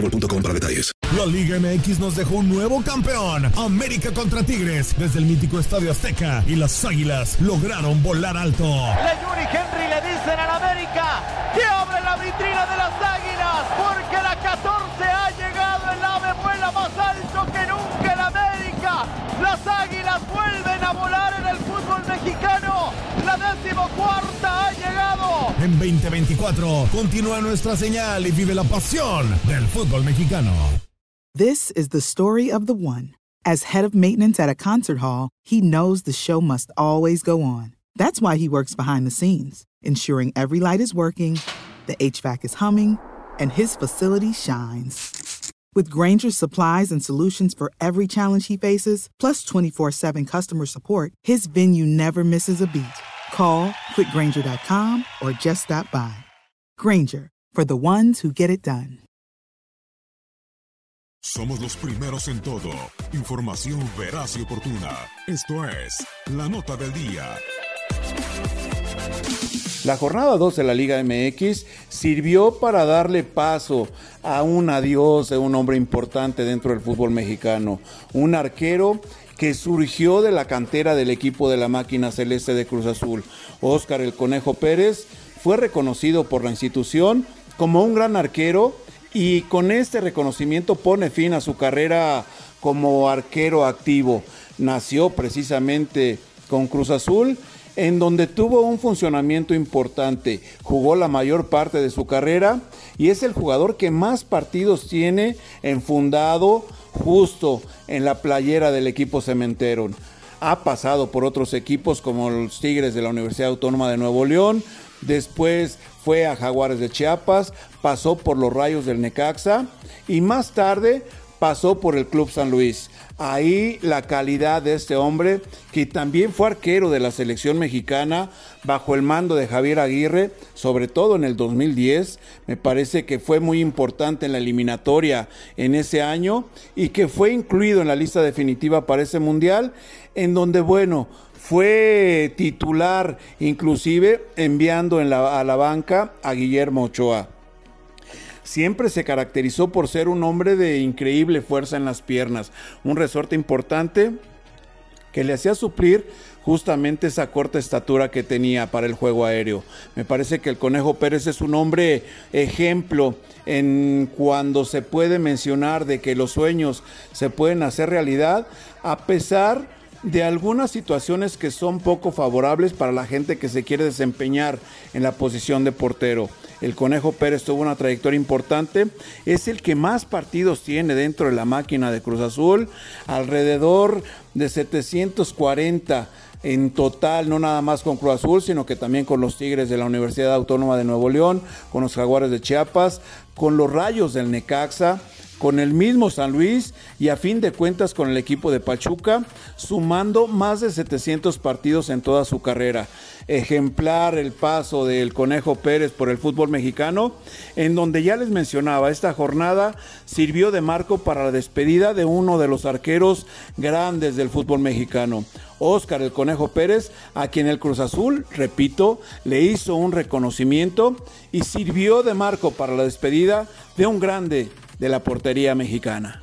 para detalles. La Liga MX nos dejó un nuevo campeón. América contra Tigres desde el mítico Estadio Azteca y las Águilas lograron volar alto. Le Yuri Henry En 2024 continúa nuestra señal y vive la pasión del fútbol mexicano. This is the story of the one. As head of maintenance at a concert hall, he knows the show must always go on. That's why he works behind the scenes, ensuring every light is working, the HVAC is humming, and his facility shines. With Granger's supplies and solutions for every challenge he faces, plus 24 7 customer support, his venue never misses a beat. Call quickgranger.com or just stop by. Granger, for the ones who get it done. Somos los primeros en todo. Información veraz y oportuna. Esto es La Nota del Día. La jornada 2 de la Liga MX sirvió para darle paso a un adiós de un hombre importante dentro del fútbol mexicano, un arquero que surgió de la cantera del equipo de la máquina celeste de Cruz Azul. Óscar el Conejo Pérez fue reconocido por la institución como un gran arquero y con este reconocimiento pone fin a su carrera como arquero activo. Nació precisamente con Cruz Azul en donde tuvo un funcionamiento importante, jugó la mayor parte de su carrera y es el jugador que más partidos tiene enfundado justo en la playera del equipo cementero. Ha pasado por otros equipos como los Tigres de la Universidad Autónoma de Nuevo León, después fue a Jaguares de Chiapas, pasó por los Rayos del Necaxa y más tarde pasó por el Club San Luis. Ahí la calidad de este hombre, que también fue arquero de la selección mexicana bajo el mando de Javier Aguirre, sobre todo en el 2010, me parece que fue muy importante en la eliminatoria en ese año y que fue incluido en la lista definitiva para ese mundial, en donde, bueno, fue titular inclusive enviando en la, a la banca a Guillermo Ochoa siempre se caracterizó por ser un hombre de increíble fuerza en las piernas, un resorte importante que le hacía suplir justamente esa corta estatura que tenía para el juego aéreo. Me parece que el Conejo Pérez es un hombre ejemplo en cuando se puede mencionar de que los sueños se pueden hacer realidad a pesar de algunas situaciones que son poco favorables para la gente que se quiere desempeñar en la posición de portero. El Conejo Pérez tuvo una trayectoria importante, es el que más partidos tiene dentro de la máquina de Cruz Azul, alrededor de 740 en total, no nada más con Cruz Azul, sino que también con los Tigres de la Universidad Autónoma de Nuevo León, con los Jaguares de Chiapas, con los Rayos del Necaxa, con el mismo San Luis y a fin de cuentas con el equipo de Pachuca, sumando más de 700 partidos en toda su carrera. Ejemplar el paso del Conejo Pérez por el fútbol mexicano, en donde ya les mencionaba, esta jornada sirvió de marco para la despedida de uno de los arqueros grandes del fútbol mexicano. Óscar el Conejo Pérez, a quien el Cruz Azul, repito, le hizo un reconocimiento y sirvió de marco para la despedida de un grande de la portería mexicana.